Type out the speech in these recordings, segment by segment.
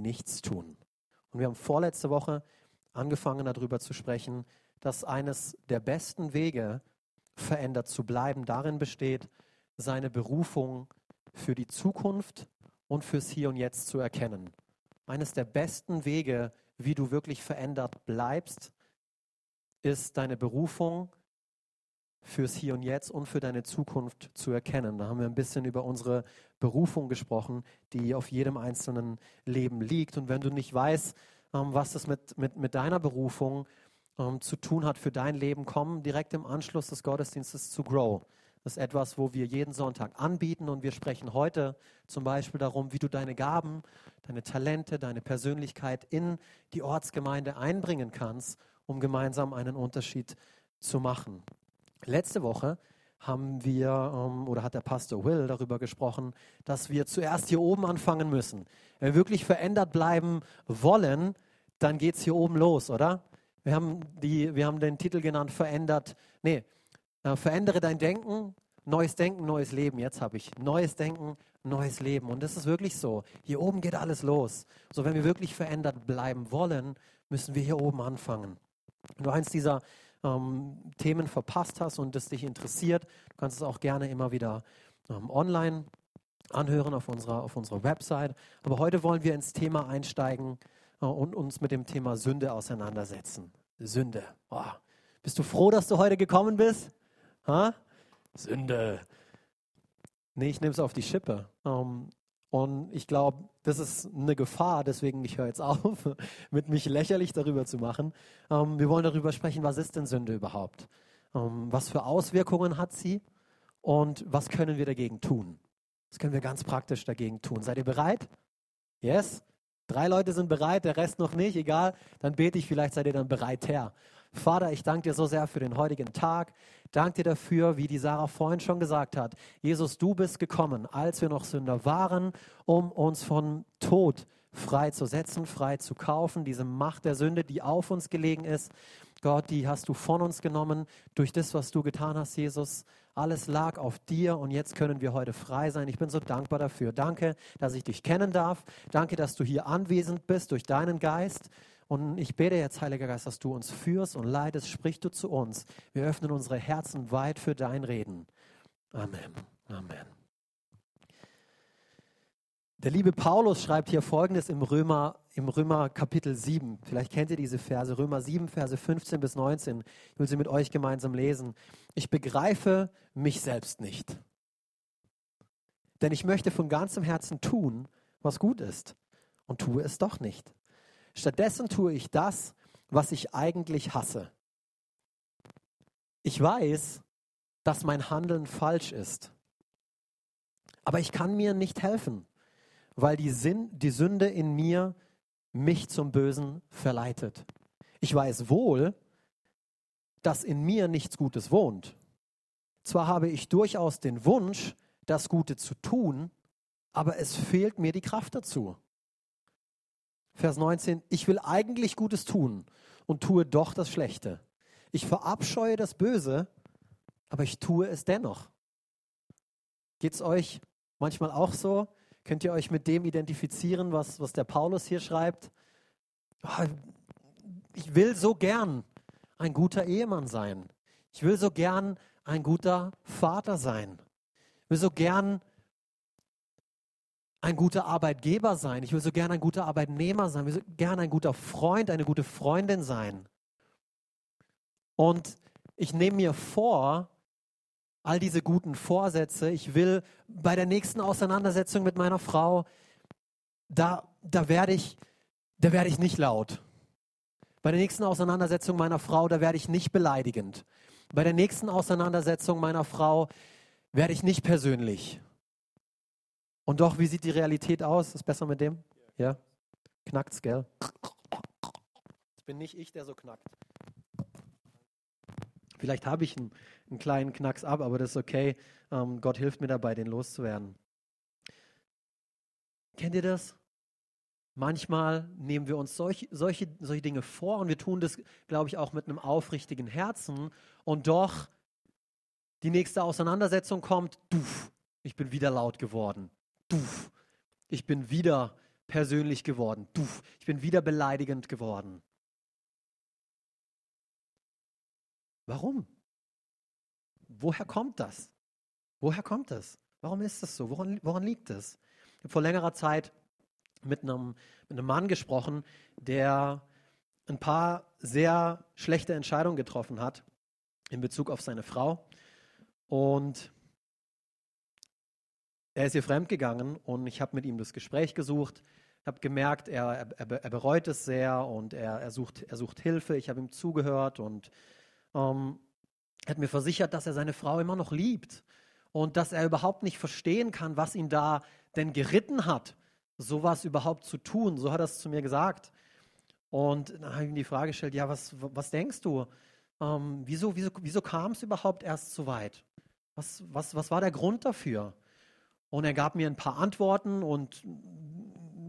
nichts tun. Und wir haben vorletzte Woche angefangen darüber zu sprechen, dass eines der besten Wege, verändert zu bleiben, darin besteht, seine Berufung für die Zukunft und fürs Hier und Jetzt zu erkennen. Eines der besten Wege, wie du wirklich verändert bleibst, ist deine Berufung fürs Hier und Jetzt und für deine Zukunft zu erkennen. Da haben wir ein bisschen über unsere Berufung gesprochen, die auf jedem einzelnen Leben liegt. Und wenn du nicht weißt, ähm, was das mit, mit, mit deiner Berufung ähm, zu tun hat für dein Leben, komm direkt im Anschluss des Gottesdienstes zu Grow. Das ist etwas, wo wir jeden Sonntag anbieten und wir sprechen heute zum Beispiel darum, wie du deine Gaben, deine Talente, deine Persönlichkeit in die Ortsgemeinde einbringen kannst, um gemeinsam einen Unterschied zu machen. Letzte Woche haben wir ähm, oder hat der Pastor Will darüber gesprochen, dass wir zuerst hier oben anfangen müssen. Wenn wir wirklich verändert bleiben wollen, dann geht es hier oben los, oder? Wir haben, die, wir haben den Titel genannt, verändert, nee, äh, verändere dein Denken, neues Denken, neues Leben. Jetzt habe ich neues Denken, neues Leben. Und das ist wirklich so. Hier oben geht alles los. So, wenn wir wirklich verändert bleiben wollen, müssen wir hier oben anfangen. Du eins dieser ähm, Themen verpasst hast und es dich interessiert, du kannst es auch gerne immer wieder ähm, online anhören auf unserer, auf unserer Website. Aber heute wollen wir ins Thema einsteigen äh, und uns mit dem Thema Sünde auseinandersetzen. Sünde. Oh. Bist du froh, dass du heute gekommen bist? Ha? Sünde. Nee, ich nehme es auf die Schippe. Ähm, und ich glaube, das ist eine Gefahr, deswegen ich höre jetzt auf, mit mich lächerlich darüber zu machen. Ähm, wir wollen darüber sprechen, was ist denn Sünde überhaupt? Ähm, was für Auswirkungen hat sie? Und was können wir dagegen tun? Was können wir ganz praktisch dagegen tun? Seid ihr bereit? Yes? Drei Leute sind bereit, der Rest noch nicht. Egal, dann bete ich, vielleicht seid ihr dann bereit her. Vater, ich danke dir so sehr für den heutigen Tag. Danke dir dafür, wie die Sarah vorhin schon gesagt hat. Jesus, du bist gekommen, als wir noch Sünder waren, um uns von Tod frei zu frei zu kaufen, diese Macht der Sünde, die auf uns gelegen ist. Gott, die hast du von uns genommen durch das, was du getan hast, Jesus. Alles lag auf dir und jetzt können wir heute frei sein. Ich bin so dankbar dafür. Danke, dass ich dich kennen darf. Danke, dass du hier anwesend bist durch deinen Geist. Und ich bete jetzt, Heiliger Geist, dass du uns führst und leitest. Sprich du zu uns. Wir öffnen unsere Herzen weit für dein Reden. Amen. Amen. Der liebe Paulus schreibt hier folgendes im Römer, im Römer Kapitel 7. Vielleicht kennt ihr diese Verse, Römer 7, Verse 15 bis 19. Ich will sie mit euch gemeinsam lesen. Ich begreife mich selbst nicht. Denn ich möchte von ganzem Herzen tun, was gut ist, und tue es doch nicht. Stattdessen tue ich das, was ich eigentlich hasse. Ich weiß, dass mein Handeln falsch ist. Aber ich kann mir nicht helfen, weil die, Sinn, die Sünde in mir mich zum Bösen verleitet. Ich weiß wohl, dass in mir nichts Gutes wohnt. Zwar habe ich durchaus den Wunsch, das Gute zu tun, aber es fehlt mir die Kraft dazu. Vers 19, ich will eigentlich Gutes tun und tue doch das Schlechte. Ich verabscheue das Böse, aber ich tue es dennoch. Geht es euch manchmal auch so? Könnt ihr euch mit dem identifizieren, was, was der Paulus hier schreibt? Oh, ich will so gern ein guter Ehemann sein. Ich will so gern ein guter Vater sein. Ich will so gern ein guter Arbeitgeber sein. Ich will so gerne ein guter Arbeitnehmer sein. Ich will so gerne ein guter Freund, eine gute Freundin sein. Und ich nehme mir vor, all diese guten Vorsätze, ich will bei der nächsten Auseinandersetzung mit meiner Frau, da, da werde ich, da werde ich nicht laut. Bei der nächsten Auseinandersetzung meiner Frau, da werde ich nicht beleidigend. Bei der nächsten Auseinandersetzung meiner Frau werde ich nicht persönlich. Und doch, wie sieht die Realität aus? Ist besser mit dem? Ja? Knackt's, gell? Das bin nicht ich, der so knackt. Vielleicht habe ich einen, einen, kleinen Knacks ab, aber das ist okay. Ähm, Gott hilft mir dabei, den loszuwerden. Kennt ihr das? Manchmal nehmen wir uns solch, solche, solche Dinge vor und wir tun das, glaube ich, auch mit einem aufrichtigen Herzen. Und doch, die nächste Auseinandersetzung kommt, duff, ich bin wieder laut geworden. Duff, ich bin wieder persönlich geworden. Duff, ich bin wieder beleidigend geworden. Warum? Woher kommt das? Woher kommt das? Warum ist das so? Woran, woran liegt es? Ich habe vor längerer Zeit mit einem, mit einem Mann gesprochen, der ein paar sehr schlechte Entscheidungen getroffen hat in Bezug auf seine Frau. Und er ist ihr fremdgegangen und ich habe mit ihm das Gespräch gesucht. Ich habe gemerkt, er, er, er, bereut es sehr und er, er, sucht, er sucht Hilfe. Ich habe ihm zugehört und ähm, hat mir versichert, dass er seine Frau immer noch liebt und dass er überhaupt nicht verstehen kann, was ihn da denn geritten hat, sowas überhaupt zu tun. So hat er es zu mir gesagt. Und dann habe ich ihm die Frage gestellt, ja, was, was denkst du? Ähm, wieso wieso, wieso kam es überhaupt erst so weit? Was, was, was war der Grund dafür? Und er gab mir ein paar Antworten und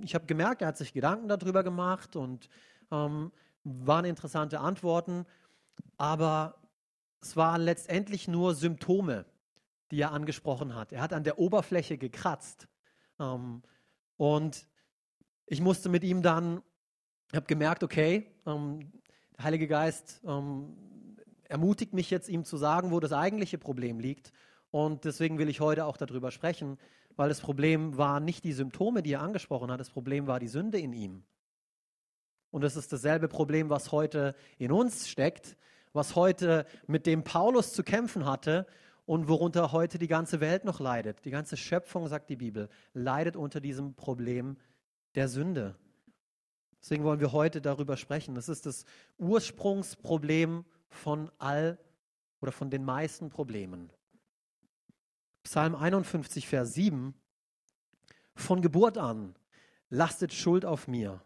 ich habe gemerkt, er hat sich Gedanken darüber gemacht und ähm, waren interessante Antworten, aber es waren letztendlich nur Symptome, die er angesprochen hat. Er hat an der Oberfläche gekratzt. Ähm, und ich musste mit ihm dann, ich habe gemerkt, okay, ähm, der Heilige Geist ähm, ermutigt mich jetzt, ihm zu sagen, wo das eigentliche Problem liegt. Und deswegen will ich heute auch darüber sprechen, weil das Problem war nicht die Symptome, die er angesprochen hat, das Problem war die Sünde in ihm. Und es ist dasselbe Problem, was heute in uns steckt, was heute mit dem Paulus zu kämpfen hatte und worunter heute die ganze Welt noch leidet. Die ganze Schöpfung, sagt die Bibel, leidet unter diesem Problem der Sünde. Deswegen wollen wir heute darüber sprechen. Das ist das Ursprungsproblem von all oder von den meisten Problemen. Psalm 51, Vers 7. Von Geburt an lastet Schuld auf mir,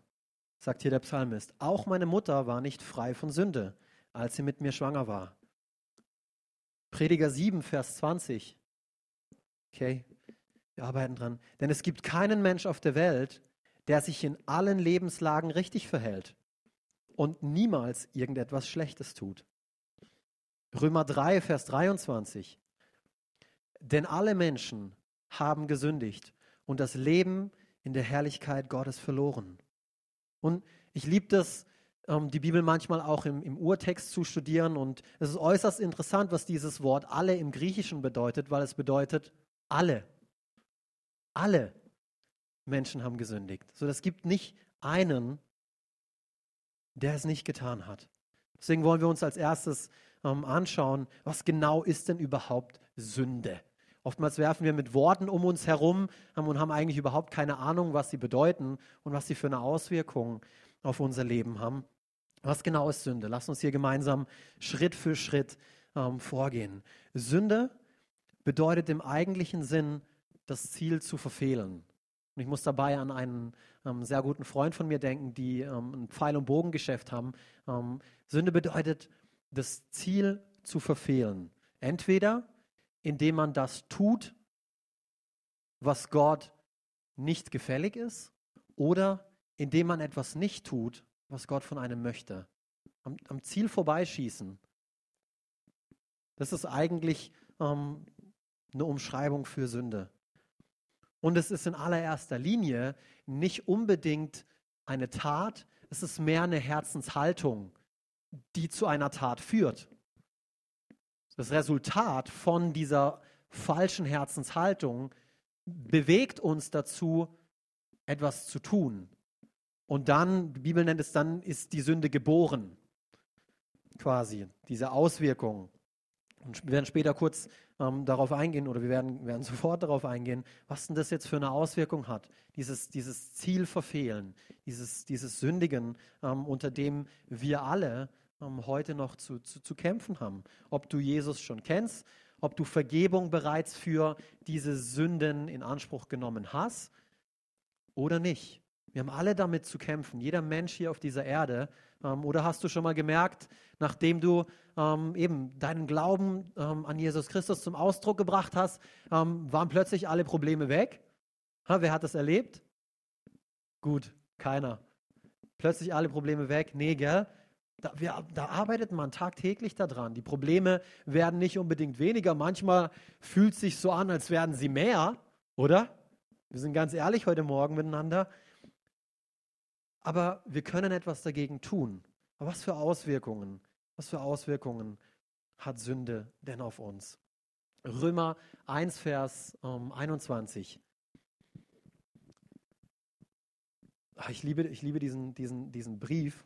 sagt hier der Psalmist. Auch meine Mutter war nicht frei von Sünde, als sie mit mir schwanger war. Prediger 7, Vers 20. Okay, wir arbeiten dran. Denn es gibt keinen Mensch auf der Welt, der sich in allen Lebenslagen richtig verhält und niemals irgendetwas Schlechtes tut. Römer 3, Vers 23. Denn alle Menschen haben gesündigt und das Leben in der Herrlichkeit Gottes verloren. Und ich liebe das, ähm, die Bibel manchmal auch im, im Urtext zu studieren. Und es ist äußerst interessant, was dieses Wort alle im Griechischen bedeutet, weil es bedeutet alle. Alle Menschen haben gesündigt. So, es gibt nicht einen, der es nicht getan hat. Deswegen wollen wir uns als erstes ähm, anschauen, was genau ist denn überhaupt Sünde? Oftmals werfen wir mit Worten um uns herum und haben eigentlich überhaupt keine Ahnung, was sie bedeuten und was sie für eine Auswirkung auf unser Leben haben. Was genau ist Sünde? Lass uns hier gemeinsam Schritt für Schritt ähm, vorgehen. Sünde bedeutet im eigentlichen Sinn, das Ziel zu verfehlen. Und ich muss dabei an einen ähm, sehr guten Freund von mir denken, die ähm, ein Pfeil- und Bogengeschäft haben. Ähm, Sünde bedeutet, das Ziel zu verfehlen. Entweder indem man das tut, was Gott nicht gefällig ist, oder indem man etwas nicht tut, was Gott von einem möchte. Am, am Ziel vorbeischießen. Das ist eigentlich ähm, eine Umschreibung für Sünde. Und es ist in allererster Linie nicht unbedingt eine Tat, es ist mehr eine Herzenshaltung, die zu einer Tat führt. Das Resultat von dieser falschen Herzenshaltung bewegt uns dazu, etwas zu tun. Und dann, die Bibel nennt es dann, ist die Sünde geboren. Quasi, diese Auswirkung. Und wir werden später kurz ähm, darauf eingehen oder wir werden, werden sofort darauf eingehen, was denn das jetzt für eine Auswirkung hat. Dieses, dieses Ziel verfehlen, dieses, dieses Sündigen, ähm, unter dem wir alle ähm, heute noch zu, zu, zu kämpfen haben. Ob du Jesus schon kennst, ob du Vergebung bereits für diese Sünden in Anspruch genommen hast oder nicht. Wir haben alle damit zu kämpfen, jeder Mensch hier auf dieser Erde. Ähm, oder hast du schon mal gemerkt, nachdem du ähm, eben deinen Glauben ähm, an Jesus Christus zum Ausdruck gebracht hast, ähm, waren plötzlich alle Probleme weg? Ha, wer hat das erlebt? Gut, keiner. Plötzlich alle Probleme weg? Nee, gell? Da, wir, da, arbeitet man tagtäglich daran. Die Probleme werden nicht unbedingt weniger. Manchmal fühlt es sich so an, als werden sie mehr, oder? Wir sind ganz ehrlich heute Morgen miteinander. aber wir können etwas dagegen tun. Aber was für Auswirkungen, was für Auswirkungen hat Sünde denn auf uns? Römer 1, Vers ähm, 21. Ah, ich liebe, ich liebe diesen, diesen, diesen Brief,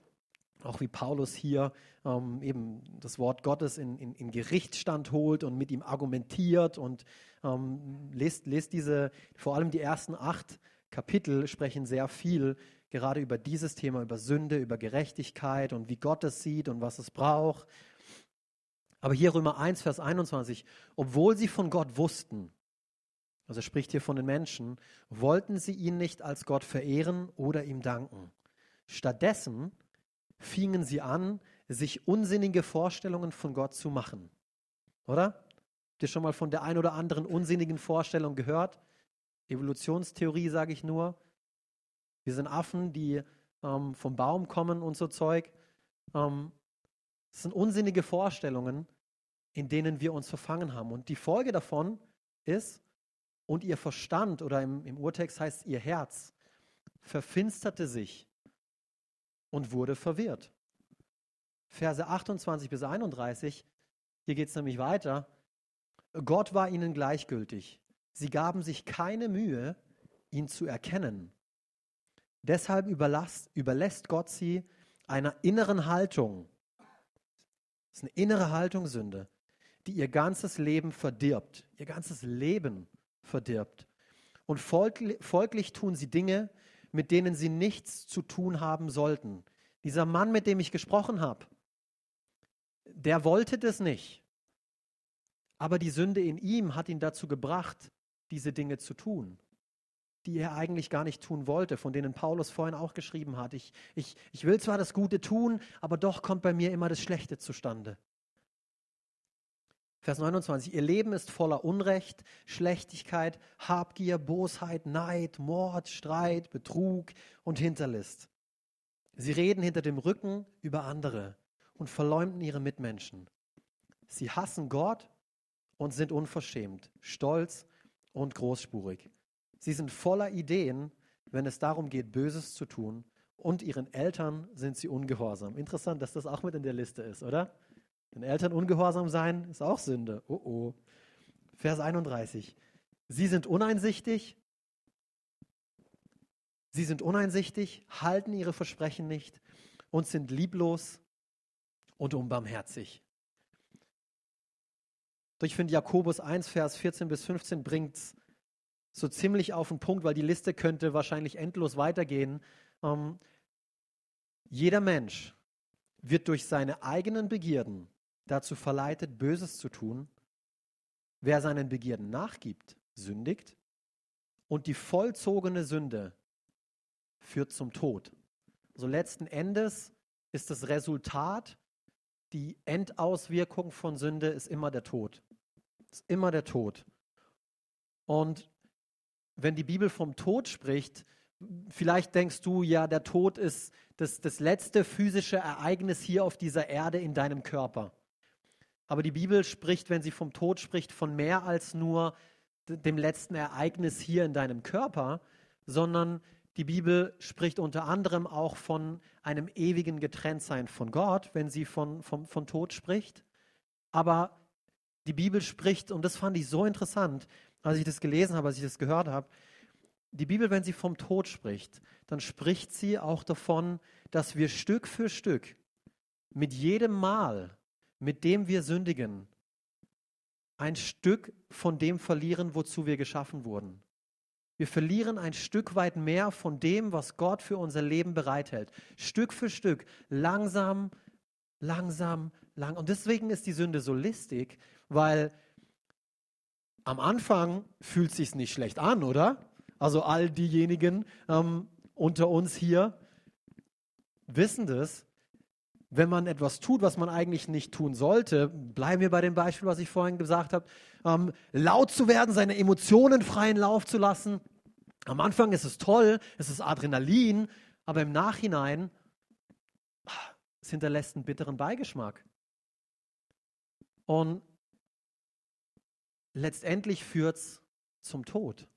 auch wie Paulus hier ähm, eben das Wort Gottes in, in, in Gerichtsstand holt und mit ihm argumentiert und ähm, lest, lest diese, vor allem die ersten acht Kapitel sprechen sehr viel gerade über dieses Thema, über Sünde, über Gerechtigkeit und wie Gott es sieht und was es braucht. Aber hier Römer 1, Vers 21, obwohl sie von Gott wussten, also spricht hier von den Menschen, wollten sie ihn nicht als Gott verehren oder ihm danken. Stattdessen fingen sie an, sich unsinnige Vorstellungen von Gott zu machen. Oder? Habt ihr schon mal von der ein oder anderen unsinnigen Vorstellung gehört? Evolutionstheorie sage ich nur. Wir sind Affen, die ähm, vom Baum kommen und so Zeug. Ähm, das sind unsinnige Vorstellungen, in denen wir uns verfangen haben. Und die Folge davon ist, und ihr Verstand oder im, im Urtext heißt ihr Herz verfinsterte sich und wurde verwirrt. Verse 28 bis 31, hier geht es nämlich weiter. Gott war ihnen gleichgültig. Sie gaben sich keine Mühe, ihn zu erkennen. Deshalb überlässt, Gott sie einer inneren Haltung. Das ist eine innere Haltung Sünde, die ihr ganzes Leben verdirbt. Ihr ganzes Leben verdirbt. Und folglich tun sie Dinge, mit denen sie nichts zu tun haben sollten. Dieser Mann, mit dem ich gesprochen habe, der wollte das nicht. Aber die Sünde in ihm hat ihn dazu gebracht, diese Dinge zu tun, die er eigentlich gar nicht tun wollte, von denen Paulus vorhin auch geschrieben hat. Ich, ich, ich will zwar das Gute tun, aber doch kommt bei mir immer das Schlechte zustande. Vers 29, ihr Leben ist voller Unrecht, Schlechtigkeit, Habgier, Bosheit, Neid, Mord, Streit, Betrug und Hinterlist. Sie reden hinter dem Rücken über andere und verleumden ihre Mitmenschen. Sie hassen Gott und sind unverschämt, stolz und großspurig. Sie sind voller Ideen, wenn es darum geht, Böses zu tun, und ihren Eltern sind sie ungehorsam. Interessant, dass das auch mit in der Liste ist, oder? Den Eltern ungehorsam sein ist auch Sünde. Oh oh. Vers 31. Sie sind uneinsichtig. Sie sind uneinsichtig, halten ihre Versprechen nicht und sind lieblos und unbarmherzig. Ich finde, Jakobus 1, Vers 14 bis 15 bringt es so ziemlich auf den Punkt, weil die Liste könnte wahrscheinlich endlos weitergehen. Ähm, jeder Mensch wird durch seine eigenen Begierden dazu verleitet, Böses zu tun. Wer seinen Begierden nachgibt, sündigt. Und die vollzogene Sünde führt zum Tod. Also letzten Endes ist das Resultat, die Endauswirkung von Sünde ist immer der Tod. Ist immer der Tod. Und wenn die Bibel vom Tod spricht, vielleicht denkst du, ja, der Tod ist das, das letzte physische Ereignis hier auf dieser Erde in deinem Körper. Aber die Bibel spricht, wenn sie vom Tod spricht, von mehr als nur dem letzten Ereignis hier in deinem Körper, sondern die Bibel spricht unter anderem auch von einem ewigen Getrenntsein von Gott, wenn sie von, von, von Tod spricht. Aber die Bibel spricht, und das fand ich so interessant, als ich das gelesen habe, als ich das gehört habe, die Bibel, wenn sie vom Tod spricht, dann spricht sie auch davon, dass wir Stück für Stück mit jedem Mal, mit dem wir sündigen, ein Stück von dem verlieren, wozu wir geschaffen wurden. Wir verlieren ein Stück weit mehr von dem, was Gott für unser Leben bereithält. Stück für Stück, langsam, langsam, lang. Und deswegen ist die Sünde so listig, weil am Anfang fühlt es sich nicht schlecht an, oder? Also all diejenigen ähm, unter uns hier wissen das. Wenn man etwas tut, was man eigentlich nicht tun sollte, bleiben wir bei dem Beispiel, was ich vorhin gesagt habe, ähm, laut zu werden, seine Emotionen freien Lauf zu lassen. Am Anfang ist es toll, es ist Adrenalin, aber im Nachhinein, es hinterlässt einen bitteren Beigeschmack. Und letztendlich führt es zum Tod.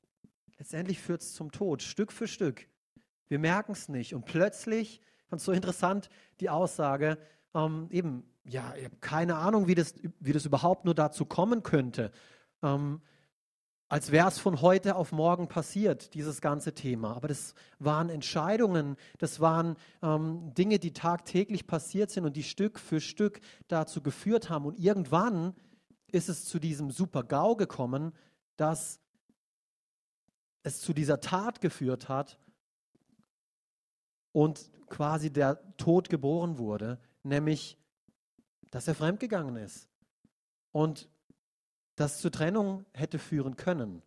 Letztendlich führt es zum Tod, Stück für Stück Wir merken es nicht. Und plötzlich, ganz so interessant, die Aussage, ähm, eben, ja, ich habe keine Ahnung, wie das, wie das überhaupt nur dazu kommen könnte. Ähm, als wäre es von heute auf morgen passiert, dieses ganze Thema. Aber das waren Entscheidungen, das waren ähm, Dinge, die tagtäglich passiert sind und die Stück für Stück dazu geführt haben. Und irgendwann ist es zu diesem Super-GAU gekommen, dass es zu dieser Tat geführt hat und quasi der Tod geboren wurde, nämlich, dass er fremdgegangen ist. Und das zur Trennung hätte führen können.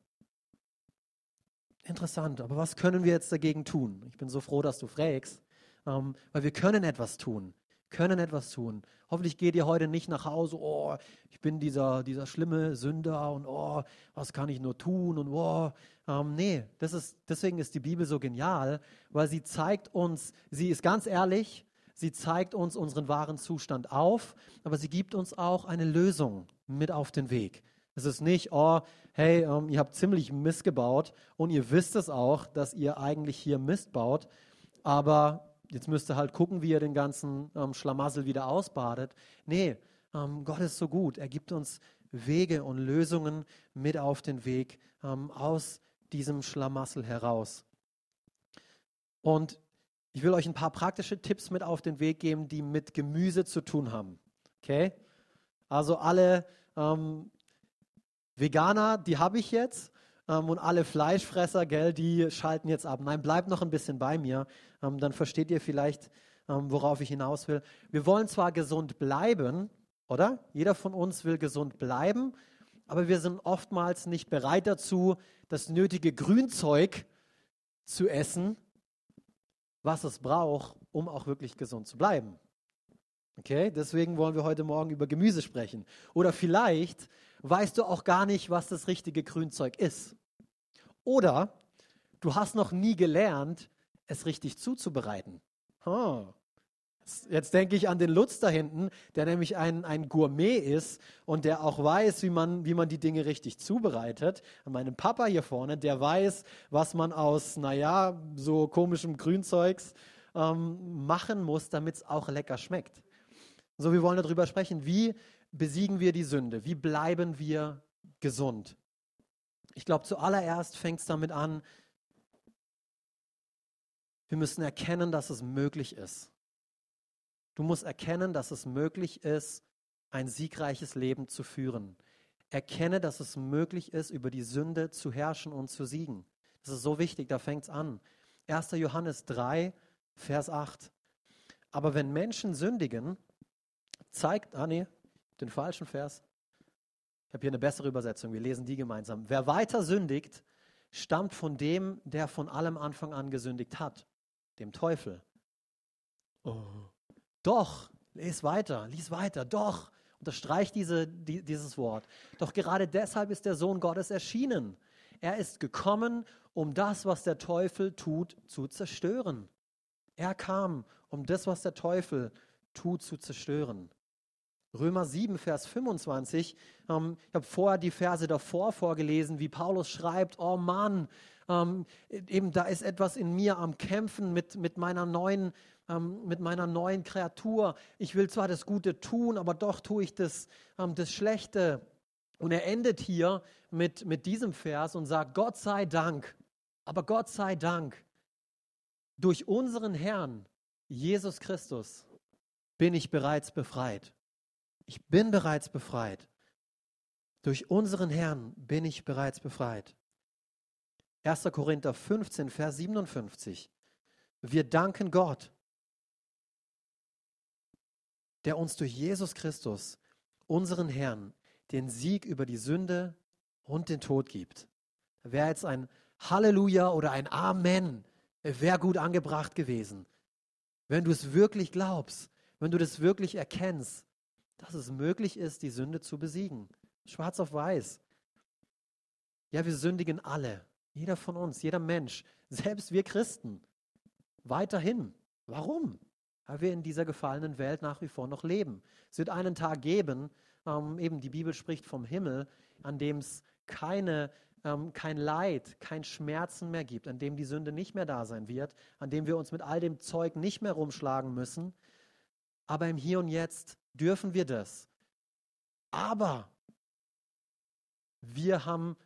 Interessant, aber was können wir jetzt dagegen tun? Ich bin so froh, dass du fragst, ähm, weil wir können etwas tun, können etwas tun. Hoffentlich geht ihr heute nicht nach Hause, oh, ich bin dieser, dieser schlimme Sünder und oh, was kann ich nur tun und oh, ähm, nee, das ist, deswegen ist die Bibel so genial, weil sie zeigt uns, sie ist ganz ehrlich, sie zeigt uns unseren wahren Zustand auf, aber sie gibt uns auch eine Lösung mit auf den Weg. Es ist nicht, oh, hey, ähm, ihr habt ziemlich Mist gebaut und ihr wisst es auch, dass ihr eigentlich hier Mist baut, aber jetzt müsst ihr halt gucken, wie ihr den ganzen ähm, Schlamassel wieder ausbadet. Nee, ähm, Gott ist so gut. Er gibt uns Wege und Lösungen mit auf den Weg ähm, aus diesem Schlamassel heraus. Und ich will euch ein paar praktische Tipps mit auf den Weg geben, die mit Gemüse zu tun haben. Okay? Also alle ähm, Veganer, die habe ich jetzt. Ähm, und alle Fleischfresser, gell, die schalten jetzt ab. Nein, bleibt noch ein bisschen bei mir. Ähm, dann versteht ihr vielleicht, ähm, worauf ich hinaus will. Wir wollen zwar gesund bleiben, oder? Jeder von uns will gesund bleiben, aber wir sind oftmals nicht bereit dazu, das nötige Grünzeug zu essen, was es braucht, um auch wirklich gesund zu bleiben. Okay, deswegen wollen wir heute Morgen über Gemüse sprechen. Oder vielleicht weißt du auch gar nicht, was das richtige Grünzeug ist. Oder du hast noch nie gelernt, es richtig zuzubereiten. Oh. Jetzt denke ich an den Lutz da hinten, der nämlich ein, ein Gourmet ist und der auch weiß, wie man, wie man die Dinge richtig zubereitet. An meinem Papa hier vorne, der weiß, was man aus, naja, so komischem Grünzeugs ähm, machen muss, damit es auch lecker schmeckt. So, wir wollen darüber sprechen, wie besiegen wir die Sünde? Wie bleiben wir gesund? Ich glaube, zuallererst fängt es damit an, wir müssen erkennen, dass es möglich ist. Du musst erkennen, dass es möglich ist, ein siegreiches Leben zu führen. Erkenne, dass es möglich ist, über die Sünde zu herrschen und zu siegen. Das ist so wichtig, da fängt es an. 1. Johannes 3, Vers 8. Aber wenn Menschen sündigen, zeigt, ah nee, den falschen Vers. Ich habe hier eine bessere Übersetzung. Wir lesen die gemeinsam. Wer weiter sündigt, stammt von dem, der von allem Anfang an gesündigt hat, dem Teufel. Oh. Doch, lies weiter, lies weiter, doch. Unterstreicht diese, die, dieses Wort. Doch gerade deshalb ist der Sohn Gottes erschienen. Er ist gekommen, um das, was der Teufel tut, zu zerstören. Er kam, um das, was der Teufel tut, zu zerstören. Römer 7, Vers 25. Ähm, ich habe vorher die Verse davor vorgelesen, wie Paulus schreibt, oh Mann, ähm, eben da ist etwas in mir am Kämpfen mit, mit, meiner neuen, ähm, mit meiner neuen Kreatur. Ich will zwar das Gute tun, aber doch tue ich das, ähm, das Schlechte. Und er endet hier mit, mit diesem Vers und sagt, Gott sei Dank, aber Gott sei Dank, durch unseren Herrn, Jesus Christus, bin ich bereits befreit. Ich bin bereits befreit. Durch unseren Herrn bin ich bereits befreit. 1. Korinther 15, Vers 57. Wir danken Gott, der uns durch Jesus Christus, unseren Herrn, den Sieg über die Sünde und den Tod gibt. Wäre jetzt ein Halleluja oder ein Amen, wäre gut angebracht gewesen. Wenn du es wirklich glaubst, wenn du das wirklich erkennst, dass es möglich ist, die Sünde zu besiegen. Schwarz auf weiß. Ja, wir sündigen alle. Jeder von uns, jeder Mensch, selbst wir Christen. Weiterhin. Warum? Weil wir in dieser gefallenen Welt nach wie vor noch leben. Es wird einen Tag geben, ähm, eben die Bibel spricht vom Himmel, an dem es keine ähm, kein Leid, kein Schmerzen mehr gibt, an dem die Sünde nicht mehr da sein wird, an dem wir uns mit all dem Zeug nicht mehr rumschlagen müssen. Aber im Hier und Jetzt dürfen wir das. Aber wir haben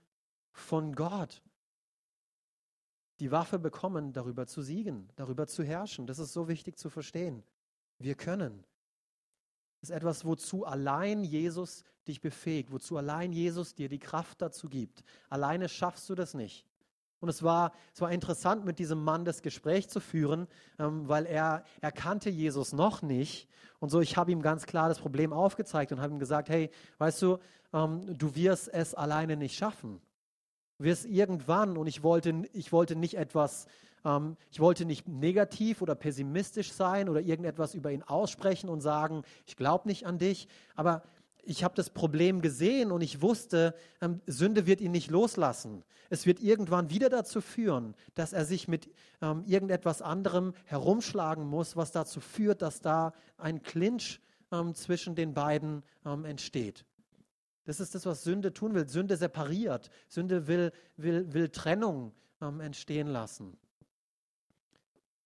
von Gott die Waffe bekommen, darüber zu siegen, darüber zu herrschen. Das ist so wichtig zu verstehen. Wir können. Das ist etwas, wozu allein Jesus dich befähigt, wozu allein Jesus dir die Kraft dazu gibt. Alleine schaffst du das nicht. Und es war, es war interessant, mit diesem Mann das Gespräch zu führen, ähm, weil er, er kannte Jesus noch nicht. Und so, ich habe ihm ganz klar das Problem aufgezeigt und habe ihm gesagt, hey, weißt du, ähm, du wirst es alleine nicht schaffen. Du wirst irgendwann, und ich wollte, ich wollte nicht etwas, ähm, ich wollte nicht negativ oder pessimistisch sein oder irgendetwas über ihn aussprechen und sagen, ich glaube nicht an dich, aber ich habe das Problem gesehen und ich wusste, ähm, Sünde wird ihn nicht loslassen. Es wird irgendwann wieder dazu führen, dass er sich mit ähm, irgendetwas anderem herumschlagen muss, was dazu führt, dass da ein Clinch ähm, zwischen den beiden ähm, entsteht. Das ist das, was Sünde tun will. Sünde separiert. Sünde will, will, will Trennung ähm, entstehen lassen.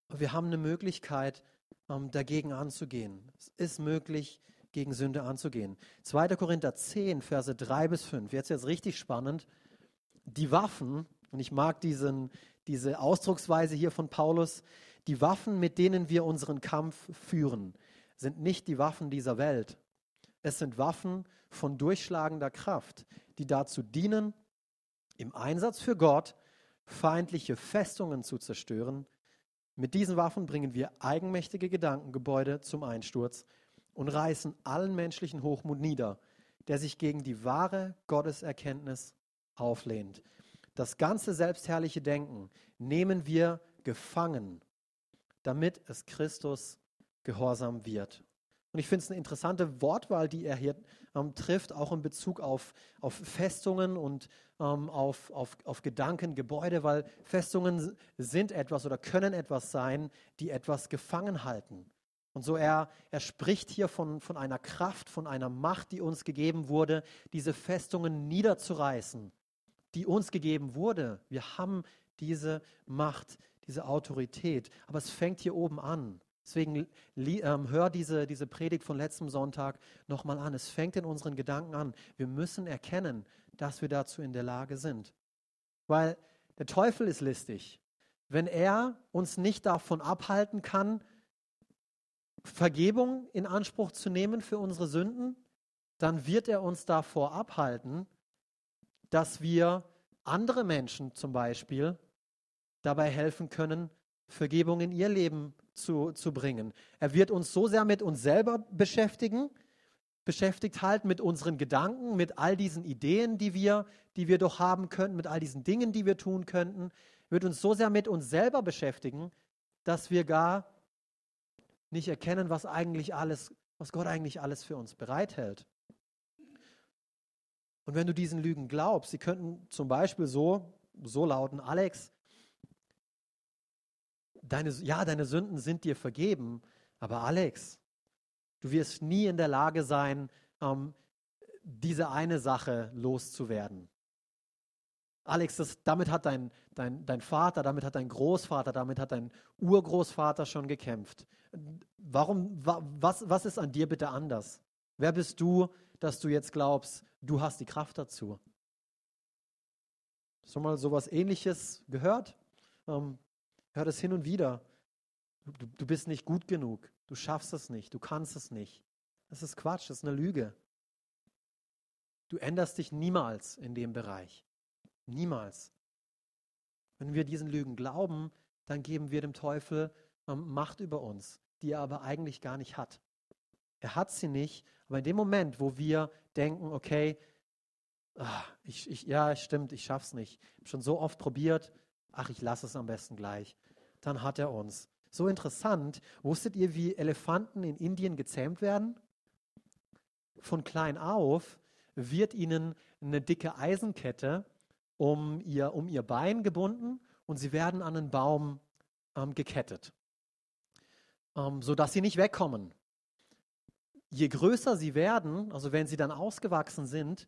Wir haben eine Möglichkeit, ähm, dagegen anzugehen. Es ist möglich, gegen Sünde anzugehen. 2. Korinther 10, Verse 3 bis 5. Jetzt jetzt richtig spannend. Die Waffen, und ich mag diesen, diese Ausdrucksweise hier von Paulus, die Waffen, mit denen wir unseren Kampf führen, sind nicht die Waffen dieser Welt. Es sind Waffen von durchschlagender Kraft, die dazu dienen, im Einsatz für Gott feindliche Festungen zu zerstören. Mit diesen Waffen bringen wir eigenmächtige Gedankengebäude zum Einsturz und reißen allen menschlichen Hochmut nieder, der sich gegen die wahre Gotteserkenntnis auflehnt. Das ganze selbstherrliche Denken nehmen wir gefangen, damit es Christus gehorsam wird. Und ich finde es eine interessante Wortwahl, die er hier ähm, trifft, auch in Bezug auf, auf Festungen und ähm, auf, auf, auf Gedanken, Gebäude, weil Festungen sind etwas oder können etwas sein, die etwas gefangen halten. Und so er, er spricht hier von, von einer Kraft, von einer Macht, die uns gegeben wurde, diese Festungen niederzureißen, die uns gegeben wurde. Wir haben diese Macht, diese Autorität. Aber es fängt hier oben an. Deswegen ähm, hör diese, diese Predigt von letztem Sonntag nochmal an. Es fängt in unseren Gedanken an. Wir müssen erkennen, dass wir dazu in der Lage sind. Weil der Teufel ist listig. Wenn er uns nicht davon abhalten kann, Vergebung in Anspruch zu nehmen für unsere Sünden, dann wird er uns davor abhalten, dass wir andere Menschen zum Beispiel dabei helfen können, Vergebung in ihr Leben zu, zu bringen. Er wird uns so sehr mit uns selber beschäftigen, beschäftigt halten mit unseren Gedanken, mit all diesen Ideen, die wir, die wir doch haben könnten, mit all diesen Dingen, die wir tun könnten, wird uns so sehr mit uns selber beschäftigen, dass wir gar nicht erkennen, was eigentlich alles, was Gott eigentlich alles für uns bereithält. Und wenn du diesen Lügen glaubst, sie könnten zum Beispiel so, so lauten, Alex, deine, ja, deine Sünden sind dir vergeben, aber Alex, du wirst nie in der Lage sein, ähm, diese eine Sache loszuwerden. Alex, das, damit hat dein, dein, dein Vater, damit hat dein Großvater, damit hat dein Urgroßvater schon gekämpft. Warum, was, was ist an dir bitte anders? Wer bist du, dass du jetzt glaubst, du hast die Kraft dazu? Hast du mal sowas ähnliches gehört? Ähm, hör das hin und wieder. Du, du bist nicht gut genug. Du schaffst es nicht. Du kannst es nicht. Das ist Quatsch. Das ist eine Lüge. Du änderst dich niemals in dem Bereich. Niemals. Wenn wir diesen Lügen glauben, dann geben wir dem Teufel ähm, Macht über uns, die er aber eigentlich gar nicht hat. Er hat sie nicht, aber in dem Moment, wo wir denken, okay, ach, ich, ich, ja, stimmt, ich schaff's nicht, ich habe schon so oft probiert, ach, ich lasse es am besten gleich, dann hat er uns. So interessant, wusstet ihr, wie Elefanten in Indien gezähmt werden? Von klein auf wird ihnen eine dicke Eisenkette um ihr, um ihr Bein gebunden und sie werden an einen Baum ähm, gekettet, ähm, sodass sie nicht wegkommen. Je größer sie werden, also wenn sie dann ausgewachsen sind,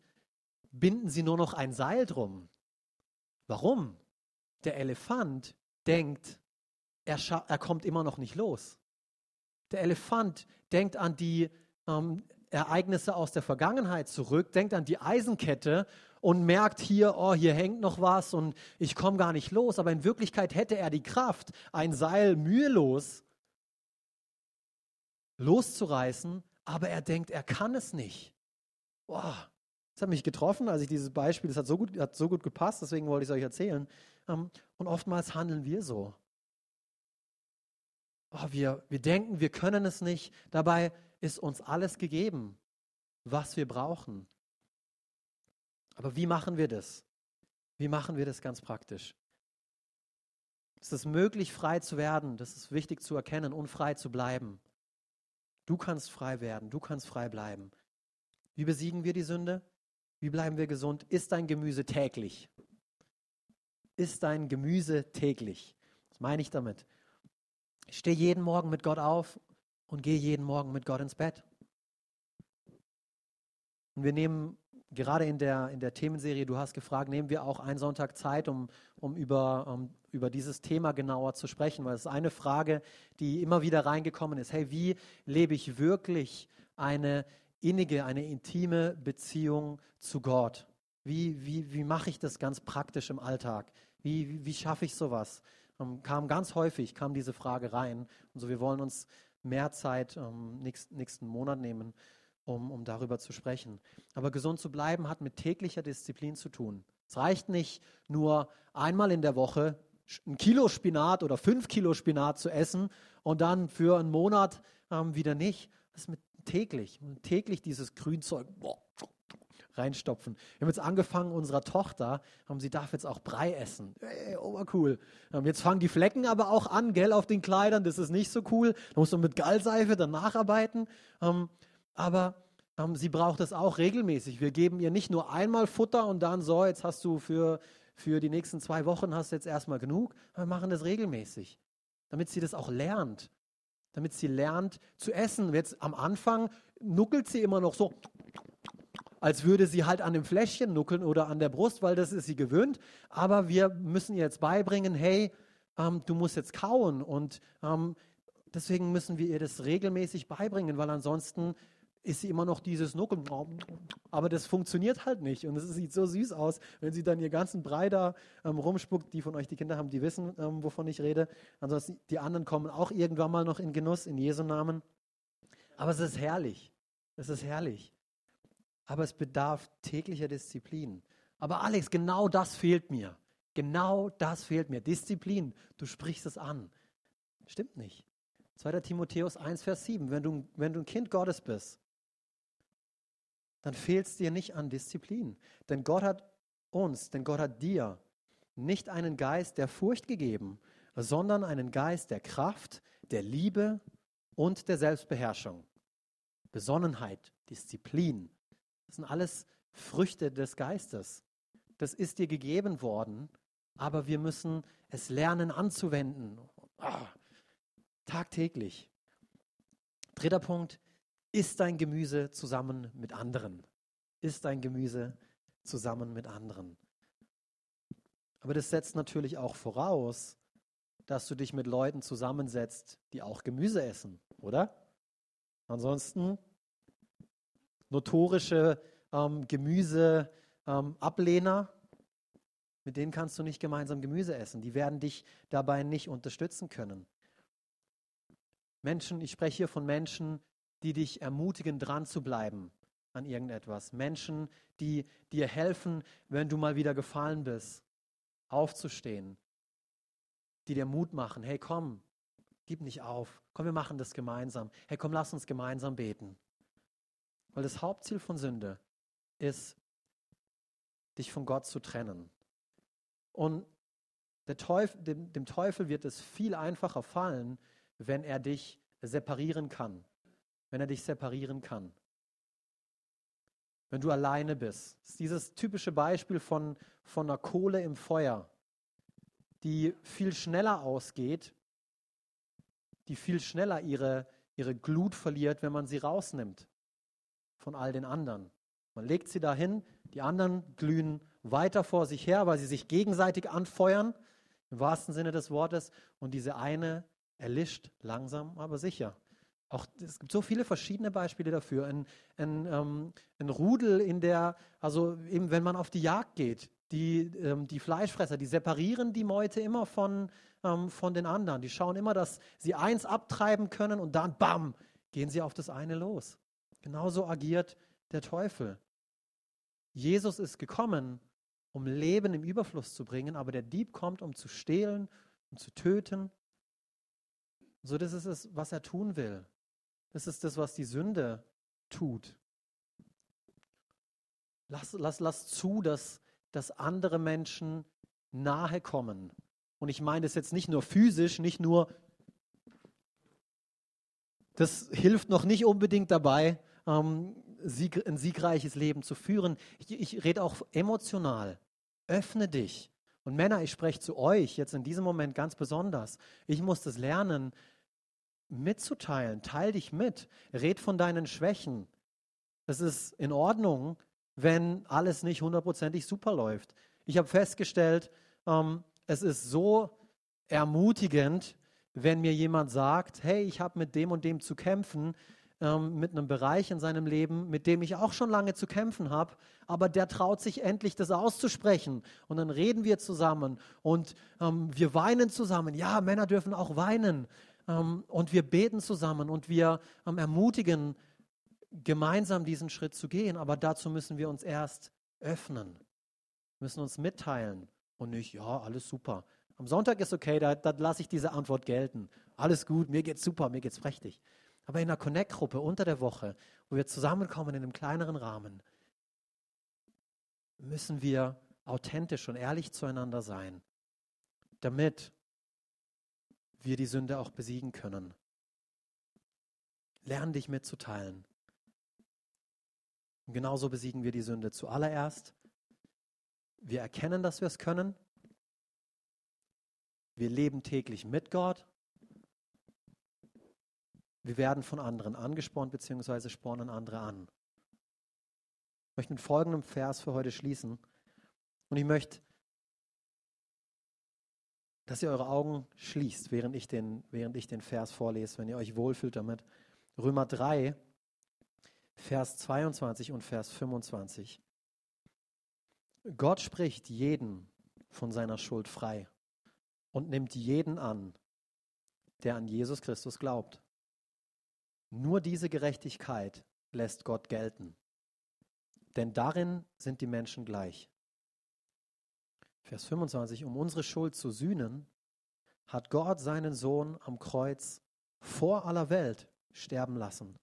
binden sie nur noch ein Seil drum. Warum? Der Elefant denkt, er, er kommt immer noch nicht los. Der Elefant denkt an die ähm, Ereignisse aus der Vergangenheit zurück, denkt an die Eisenkette und merkt hier, oh, hier hängt noch was und ich komme gar nicht los. Aber in Wirklichkeit hätte er die Kraft, ein Seil mühelos loszureißen, aber er denkt, er kann es nicht. Boah, das hat mich getroffen, als ich dieses Beispiel, das hat so gut, hat so gut gepasst, deswegen wollte ich es euch erzählen. Ähm, und oftmals handeln wir so. Oh, wir, wir denken, wir können es nicht. Dabei ist uns alles gegeben, was wir brauchen. Aber wie machen wir das? Wie machen wir das ganz praktisch? Ist es möglich, frei zu werden? Das ist wichtig zu erkennen und frei zu bleiben. Du kannst frei werden, du kannst frei bleiben. Wie besiegen wir die Sünde? Wie bleiben wir gesund? Ist dein Gemüse täglich? Ist dein Gemüse täglich? Was meine ich damit? Ich stehe jeden Morgen mit Gott auf und gehe jeden Morgen mit Gott ins Bett. Und wir nehmen gerade in der, in der Themenserie, du hast gefragt, nehmen wir auch einen Sonntag Zeit, um, um, über, um über dieses Thema genauer zu sprechen, weil es ist eine Frage, die immer wieder reingekommen ist. Hey, wie lebe ich wirklich eine innige, eine intime Beziehung zu Gott? Wie, wie, wie mache ich das ganz praktisch im Alltag? Wie, wie, wie schaffe ich sowas? Ähm, kam ganz häufig, kam diese Frage rein. Und so, wir wollen uns mehr Zeit ähm, nächsten, nächsten Monat nehmen, um, um darüber zu sprechen. Aber gesund zu bleiben hat mit täglicher Disziplin zu tun. Es reicht nicht nur einmal in der Woche ein Kilo Spinat oder fünf Kilo Spinat zu essen und dann für einen Monat ähm, wieder nicht. Das ist mit täglich. täglich dieses Grünzeug boah, reinstopfen. Wir haben jetzt angefangen, unserer Tochter, ähm, sie darf jetzt auch Brei essen. Hey, obercool. Ähm, jetzt fangen die Flecken aber auch an, gell, auf den Kleidern. Das ist nicht so cool. Da muss man mit Gallseife dann nacharbeiten. Ähm, aber ähm, sie braucht es auch regelmäßig. Wir geben ihr nicht nur einmal Futter und dann so, jetzt hast du für, für die nächsten zwei Wochen hast jetzt erstmal genug. Wir machen das regelmäßig, damit sie das auch lernt. Damit sie lernt zu essen. Jetzt am Anfang nuckelt sie immer noch so als würde sie halt an dem Fläschchen nuckeln oder an der Brust, weil das ist sie gewöhnt. Aber wir müssen ihr jetzt beibringen, hey, ähm, du musst jetzt kauen. Und ähm, deswegen müssen wir ihr das regelmäßig beibringen, weil ansonsten ist sie immer noch dieses Nuckeln. Aber das funktioniert halt nicht. Und es sieht so süß aus, wenn sie dann ihr ganzen Brei da ähm, rumspuckt. Die von euch, die Kinder haben, die wissen, ähm, wovon ich rede. Ansonsten, die anderen kommen auch irgendwann mal noch in Genuss, in Jesu Namen. Aber es ist herrlich. Es ist herrlich aber es bedarf täglicher Disziplin. Aber Alex, genau das fehlt mir. Genau das fehlt mir. Disziplin. Du sprichst es an. Stimmt nicht. 2. Timotheus 1, Vers 7. Wenn du, wenn du ein Kind Gottes bist, dann fehlt es dir nicht an Disziplin. Denn Gott hat uns, denn Gott hat dir nicht einen Geist der Furcht gegeben, sondern einen Geist der Kraft, der Liebe und der Selbstbeherrschung. Besonnenheit, Disziplin, das sind alles Früchte des Geistes. Das ist dir gegeben worden, aber wir müssen es lernen anzuwenden. Ah, tagtäglich. Dritter Punkt, isst dein Gemüse zusammen mit anderen. Isst dein Gemüse zusammen mit anderen. Aber das setzt natürlich auch voraus, dass du dich mit Leuten zusammensetzt, die auch Gemüse essen, oder? Ansonsten notorische ähm, Gemüseablehner, ähm, mit denen kannst du nicht gemeinsam Gemüse essen. Die werden dich dabei nicht unterstützen können. Menschen, ich spreche hier von Menschen, die dich ermutigen, dran zu bleiben an irgendetwas. Menschen, die dir helfen, wenn du mal wieder gefallen bist, aufzustehen. Die dir Mut machen. Hey, komm, gib nicht auf. Komm, wir machen das gemeinsam. Hey, komm, lass uns gemeinsam beten. Weil das Hauptziel von Sünde ist, dich von Gott zu trennen. Und Teufel, dem, dem Teufel wird es viel einfacher fallen, wenn er dich separieren kann. Wenn er dich separieren kann. Wenn du alleine bist. Das ist dieses typische Beispiel von, von einer Kohle im Feuer, die viel schneller ausgeht, die viel schneller ihre, ihre Glut verliert, wenn man sie rausnimmt von all den anderen. Man legt sie dahin, die anderen glühen weiter vor sich her, weil sie sich gegenseitig anfeuern, im wahrsten Sinne des Wortes. Und diese eine erlischt langsam, aber sicher. Auch, es gibt so viele verschiedene Beispiele dafür. Ein, ein, ähm, ein Rudel in der, also eben wenn man auf die Jagd geht, die, ähm, die Fleischfresser, die separieren die Meute immer von, ähm, von den anderen. Die schauen immer, dass sie eins abtreiben können und dann, bam, gehen sie auf das eine los. Genauso agiert der Teufel. Jesus ist gekommen, um Leben im Überfluss zu bringen, aber der Dieb kommt, um zu stehlen, um zu töten. So, das ist es, was er tun will. Das ist das, was die Sünde tut. Lass, lass, lass zu, dass, dass andere Menschen nahe kommen. Und ich meine das jetzt nicht nur physisch, nicht nur, das hilft noch nicht unbedingt dabei, ähm, sieg, ein siegreiches Leben zu führen. Ich, ich rede auch emotional. Öffne dich. Und Männer, ich spreche zu euch jetzt in diesem Moment ganz besonders. Ich muss das lernen, mitzuteilen. Teil dich mit. Red von deinen Schwächen. Es ist in Ordnung, wenn alles nicht hundertprozentig super läuft. Ich habe festgestellt, ähm, es ist so ermutigend, wenn mir jemand sagt, hey, ich habe mit dem und dem zu kämpfen, ähm, mit einem Bereich in seinem Leben, mit dem ich auch schon lange zu kämpfen habe, aber der traut sich endlich, das auszusprechen. Und dann reden wir zusammen und ähm, wir weinen zusammen. Ja, Männer dürfen auch weinen. Ähm, und wir beten zusammen und wir ähm, ermutigen, gemeinsam diesen Schritt zu gehen. Aber dazu müssen wir uns erst öffnen, müssen uns mitteilen und nicht, ja, alles super. Am Sonntag ist okay, da, da lasse ich diese Antwort gelten. Alles gut, mir geht's super, mir geht's prächtig. Aber in einer Connect-Gruppe unter der Woche, wo wir zusammenkommen in einem kleineren Rahmen, müssen wir authentisch und ehrlich zueinander sein, damit wir die Sünde auch besiegen können. Lern dich mitzuteilen. Und genauso besiegen wir die Sünde. Zuallererst, wir erkennen, dass wir es können. Wir leben täglich mit Gott. Wir werden von anderen angespornt, beziehungsweise spornen andere an. Ich möchte mit folgendem Vers für heute schließen. Und ich möchte dass ihr eure Augen schließt, während ich den, während ich den Vers vorlese, wenn ihr euch wohlfühlt damit. Römer 3, Vers 22 und Vers 25. Gott spricht jeden von seiner Schuld frei und nimmt jeden an, der an Jesus Christus glaubt. Nur diese Gerechtigkeit lässt Gott gelten, denn darin sind die Menschen gleich. Vers 25, um unsere Schuld zu sühnen, hat Gott seinen Sohn am Kreuz vor aller Welt sterben lassen.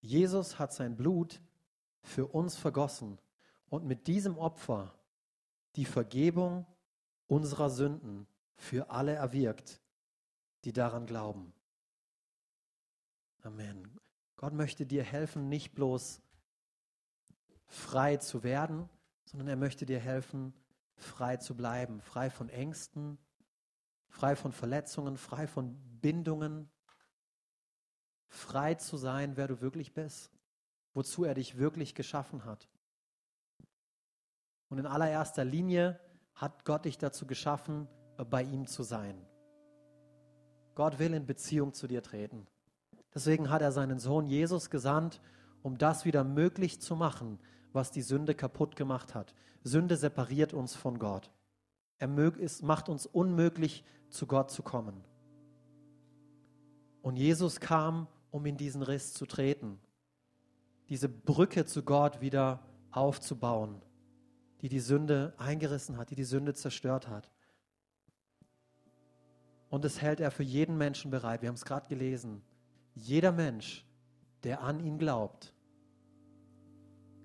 Jesus hat sein Blut für uns vergossen und mit diesem Opfer die Vergebung unserer Sünden für alle erwirkt, die daran glauben. Amen. Gott möchte dir helfen, nicht bloß frei zu werden, sondern er möchte dir helfen, frei zu bleiben, frei von Ängsten, frei von Verletzungen, frei von Bindungen, frei zu sein, wer du wirklich bist, wozu er dich wirklich geschaffen hat. Und in allererster Linie hat Gott dich dazu geschaffen, bei ihm zu sein. Gott will in Beziehung zu dir treten. Deswegen hat er seinen Sohn Jesus gesandt, um das wieder möglich zu machen, was die Sünde kaputt gemacht hat. Sünde separiert uns von Gott. Er macht uns unmöglich, zu Gott zu kommen. Und Jesus kam, um in diesen Riss zu treten, diese Brücke zu Gott wieder aufzubauen, die die Sünde eingerissen hat, die die Sünde zerstört hat. Und das hält er für jeden Menschen bereit. Wir haben es gerade gelesen. Jeder Mensch, der an ihn glaubt,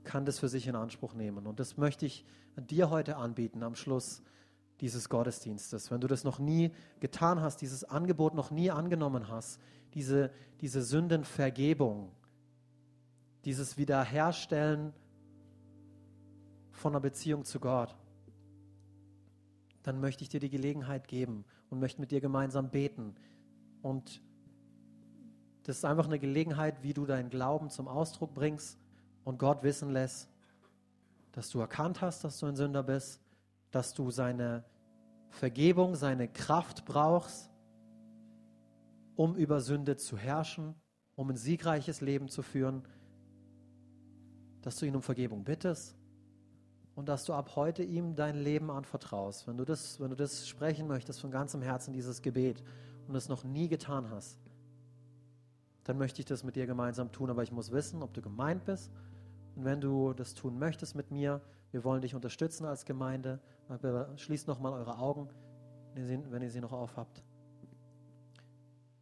kann das für sich in Anspruch nehmen. Und das möchte ich dir heute anbieten am Schluss dieses Gottesdienstes. Wenn du das noch nie getan hast, dieses Angebot noch nie angenommen hast, diese, diese Sündenvergebung, dieses Wiederherstellen von einer Beziehung zu Gott, dann möchte ich dir die Gelegenheit geben und möchte mit dir gemeinsam beten. Und das ist einfach eine Gelegenheit, wie du deinen Glauben zum Ausdruck bringst und Gott wissen lässt, dass du erkannt hast, dass du ein Sünder bist, dass du seine Vergebung, seine Kraft brauchst, um über Sünde zu herrschen, um ein siegreiches Leben zu führen, dass du ihn um Vergebung bittest und dass du ab heute ihm dein Leben anvertraust. Wenn du das, wenn du das sprechen möchtest von ganzem Herzen, dieses Gebet, und es noch nie getan hast, dann möchte ich das mit dir gemeinsam tun. Aber ich muss wissen, ob du gemeint bist. Und wenn du das tun möchtest mit mir, wir wollen dich unterstützen als Gemeinde. Schließt nochmal eure Augen, wenn ihr sie noch aufhabt.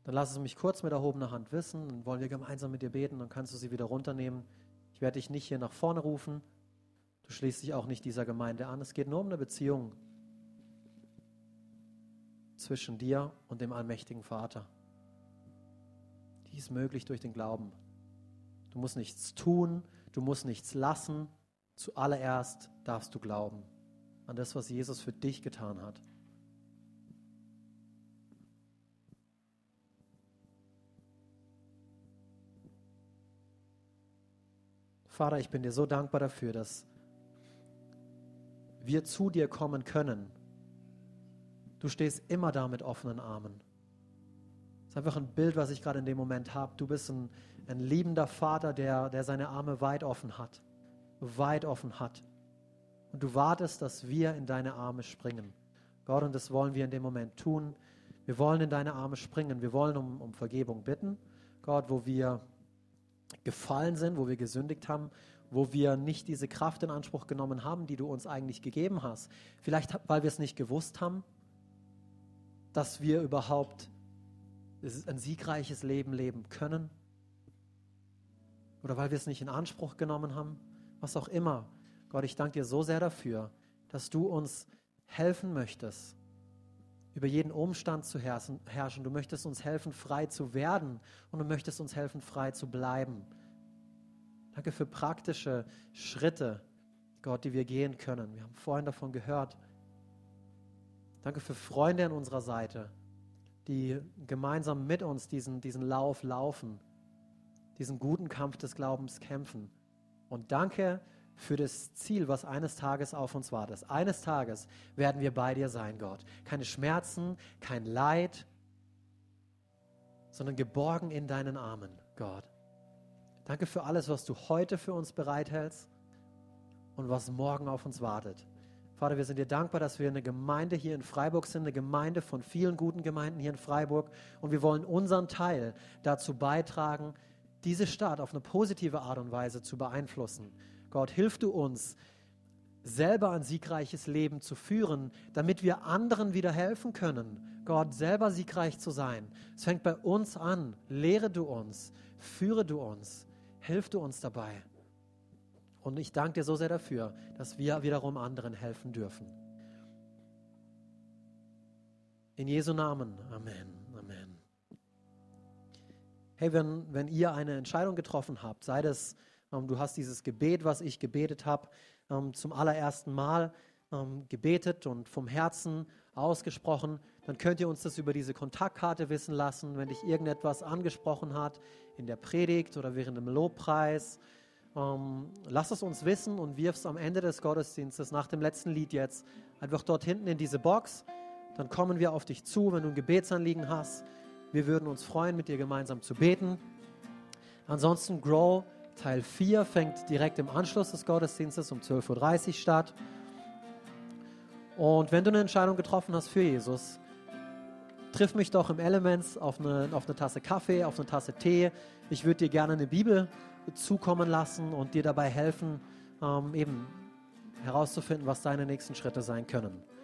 Dann lass es mich kurz mit erhobener Hand wissen. Dann wollen wir gemeinsam mit dir beten. Dann kannst du sie wieder runternehmen. Ich werde dich nicht hier nach vorne rufen. Du schließt dich auch nicht dieser Gemeinde an. Es geht nur um eine Beziehung zwischen dir und dem allmächtigen Vater. Die ist möglich durch den Glauben. Du musst nichts tun, du musst nichts lassen. Zuallererst darfst du glauben an das, was Jesus für dich getan hat. Vater, ich bin dir so dankbar dafür, dass wir zu dir kommen können. Du stehst immer da mit offenen Armen. Das ist einfach ein Bild, was ich gerade in dem Moment habe. Du bist ein, ein liebender Vater, der, der seine Arme weit offen hat. Weit offen hat. Und du wartest, dass wir in deine Arme springen. Gott, und das wollen wir in dem Moment tun. Wir wollen in deine Arme springen. Wir wollen um, um Vergebung bitten. Gott, wo wir gefallen sind, wo wir gesündigt haben wo wir nicht diese Kraft in Anspruch genommen haben, die du uns eigentlich gegeben hast. Vielleicht, weil wir es nicht gewusst haben, dass wir überhaupt ein siegreiches Leben leben können. Oder weil wir es nicht in Anspruch genommen haben. Was auch immer. Gott, ich danke dir so sehr dafür, dass du uns helfen möchtest, über jeden Umstand zu herrschen. Du möchtest uns helfen, frei zu werden und du möchtest uns helfen, frei zu bleiben. Danke für praktische Schritte, Gott, die wir gehen können. Wir haben vorhin davon gehört. Danke für Freunde an unserer Seite, die gemeinsam mit uns diesen, diesen Lauf laufen, diesen guten Kampf des Glaubens kämpfen. Und danke für das Ziel, was eines Tages auf uns wartet. Eines Tages werden wir bei dir sein, Gott. Keine Schmerzen, kein Leid, sondern geborgen in deinen Armen, Gott. Danke für alles, was du heute für uns bereithältst und was morgen auf uns wartet. Vater, wir sind dir dankbar, dass wir eine Gemeinde hier in Freiburg sind, eine Gemeinde von vielen guten Gemeinden hier in Freiburg. Und wir wollen unseren Teil dazu beitragen, diese Stadt auf eine positive Art und Weise zu beeinflussen. Gott, hilf du uns, selber ein siegreiches Leben zu führen, damit wir anderen wieder helfen können, Gott selber siegreich zu sein. Es fängt bei uns an. Lehre du uns, führe du uns. Hilf du uns dabei. Und ich danke dir so sehr dafür, dass wir wiederum anderen helfen dürfen. In Jesu Namen. Amen. Amen. Hey, wenn, wenn ihr eine Entscheidung getroffen habt, sei das, ähm, du hast dieses Gebet, was ich gebetet habe, ähm, zum allerersten Mal ähm, gebetet und vom Herzen ausgesprochen, dann könnt ihr uns das über diese Kontaktkarte wissen lassen, wenn dich irgendetwas angesprochen hat in der Predigt oder während dem Lobpreis. Ähm, lass es uns wissen und wirf es am Ende des Gottesdienstes, nach dem letzten Lied jetzt, einfach dort hinten in diese Box. Dann kommen wir auf dich zu, wenn du ein Gebetsanliegen hast. Wir würden uns freuen, mit dir gemeinsam zu beten. Ansonsten Grow Teil 4 fängt direkt im Anschluss des Gottesdienstes um 12.30 Uhr statt. Und wenn du eine Entscheidung getroffen hast für Jesus, triff mich doch im Elements auf eine, auf eine Tasse Kaffee, auf eine Tasse Tee. Ich würde dir gerne eine Bibel zukommen lassen und dir dabei helfen, ähm, eben herauszufinden, was deine nächsten Schritte sein können.